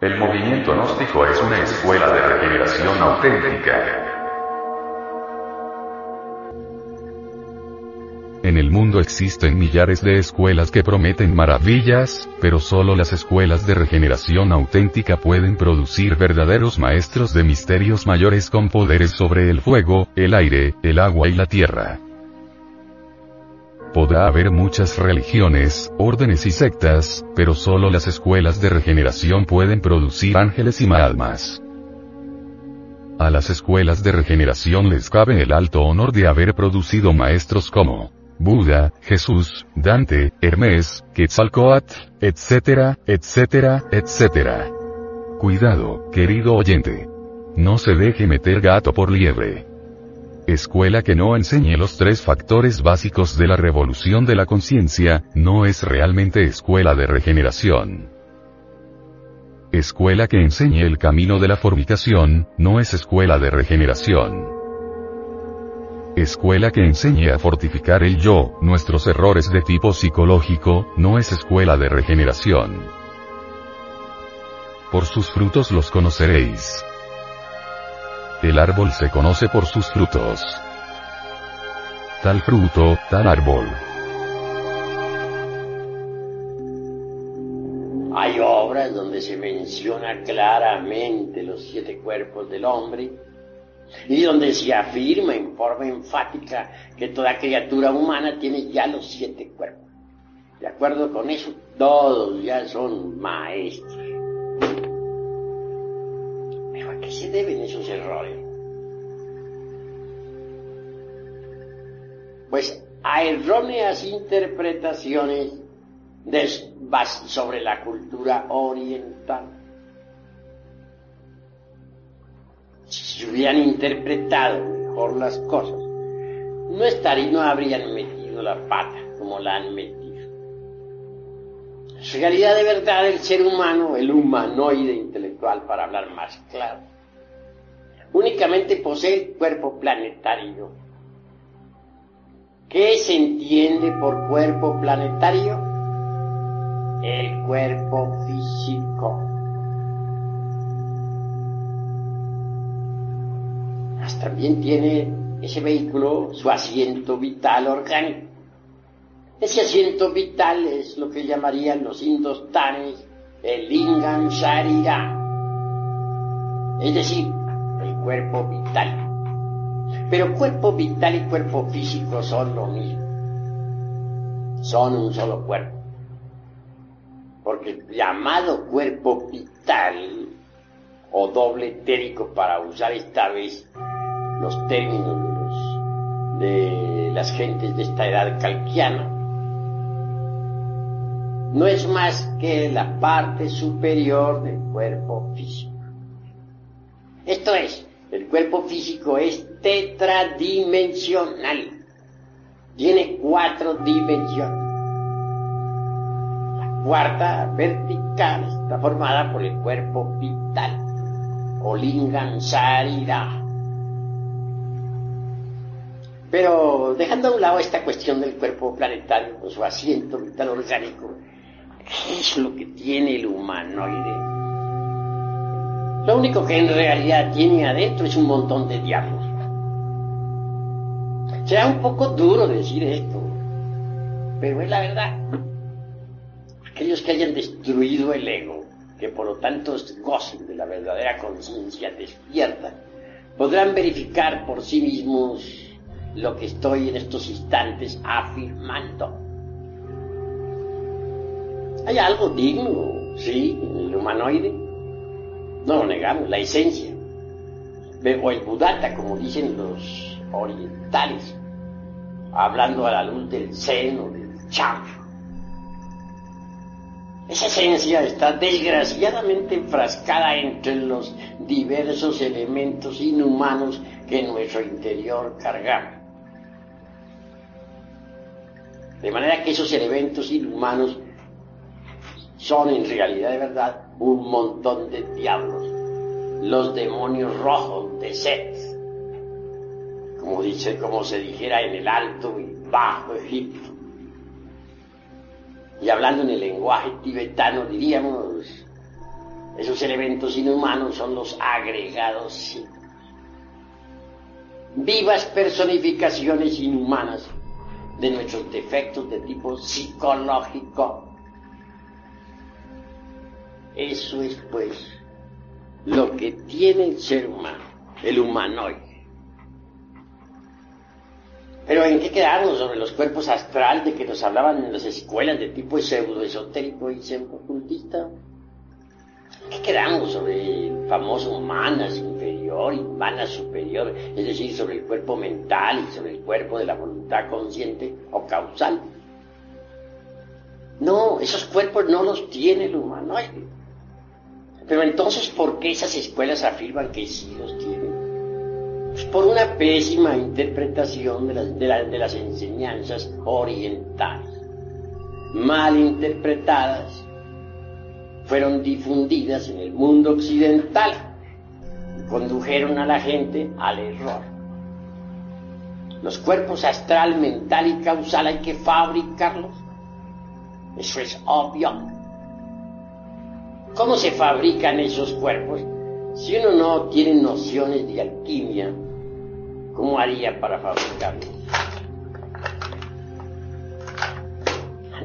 El movimiento gnóstico es una escuela de regeneración auténtica. En el mundo existen millares de escuelas que prometen maravillas, pero solo las escuelas de regeneración auténtica pueden producir verdaderos maestros de misterios mayores con poderes sobre el fuego, el aire, el agua y la tierra. Podrá haber muchas religiones, órdenes y sectas, pero solo las escuelas de regeneración pueden producir ángeles y almas. A las escuelas de regeneración les cabe el alto honor de haber producido maestros como Buda, Jesús, Dante, Hermes, Quetzalcoatl, etcétera, etcétera, etcétera. Cuidado, querido oyente. No se deje meter gato por liebre. Escuela que no enseñe los tres factores básicos de la revolución de la conciencia, no es realmente escuela de regeneración. Escuela que enseñe el camino de la fornicación, no es escuela de regeneración. Escuela que enseñe a fortificar el yo, nuestros errores de tipo psicológico, no es escuela de regeneración. Por sus frutos los conoceréis. El árbol se conoce por sus frutos. Tal fruto, tal árbol. Hay obras donde se menciona claramente los siete cuerpos del hombre y donde se afirma en forma enfática que toda criatura humana tiene ya los siete cuerpos. De acuerdo con eso, todos ya son maestros. Se deben esos errores? Pues a erróneas interpretaciones sobre la cultura oriental. si hubieran interpretado mejor las cosas, no estarían, no habrían metido la pata como la han metido. En realidad de verdad el ser humano, el humanoide intelectual para hablar más claro, únicamente posee el cuerpo planetario. ¿Qué se entiende por cuerpo planetario? El cuerpo físico. también tiene ese vehículo su asiento vital orgánico. Ese asiento vital es lo que llamarían los indostanes el lingam sharira, es decir, cuerpo vital. Pero cuerpo vital y cuerpo físico son lo mismo, son un solo cuerpo. Porque el llamado cuerpo vital o doble etérico para usar esta vez los términos de las gentes de esta edad calquiana, no es más que la parte superior del cuerpo físico. Esto es, el cuerpo físico es tetradimensional, tiene cuatro dimensiones. La cuarta vertical está formada por el cuerpo vital, o lingam sarira pero dejando a un lado esta cuestión del cuerpo planetario con su asiento vital orgánico, ¿qué es lo que tiene el humanoide? Lo único que en realidad tiene adentro es un montón de diablos. Será un poco duro decir esto, pero es la verdad. Aquellos que hayan destruido el ego, que por lo tanto gocen de la verdadera conciencia despierta, podrán verificar por sí mismos lo que estoy en estos instantes afirmando. Hay algo digno, sí, en el humanoide. No lo negamos, la esencia. O el budata, como dicen los orientales, hablando a la luz del seno, del chakra. Esa esencia está desgraciadamente enfrascada entre los diversos elementos inhumanos que en nuestro interior cargamos. De manera que esos elementos inhumanos son en realidad de verdad un montón de diablos, los demonios rojos de Set, como dice, como se dijera en el alto y bajo Egipto. Y hablando en el lenguaje tibetano diríamos Esos elementos inhumanos son los agregados. Vivas personificaciones inhumanas de nuestros defectos de tipo psicológico. Eso es pues lo que tiene el ser humano, el humanoide. Pero ¿en qué quedamos sobre los cuerpos astral de que nos hablaban en las escuelas de tipo pseudo esotérico y pseudo ocultista? ¿Qué quedamos sobre el famoso manas inferior y manas superior? Es decir, sobre el cuerpo mental y sobre el cuerpo de la voluntad consciente o causal. No, esos cuerpos no los tiene el humanoide. Pero entonces, ¿por qué esas escuelas afirman que sí los tienen? Pues por una pésima interpretación de las, de las enseñanzas orientales, mal interpretadas fueron difundidas en el mundo occidental y condujeron a la gente al error. Los cuerpos astral, mental y causal hay que fabricarlos. Eso es obvio. ¿Cómo se fabrican esos cuerpos? Si uno no tiene nociones de alquimia, ¿cómo haría para fabricarlos?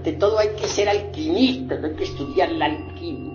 De todo hay que ser alquimista, hay que estudiar la alquimia.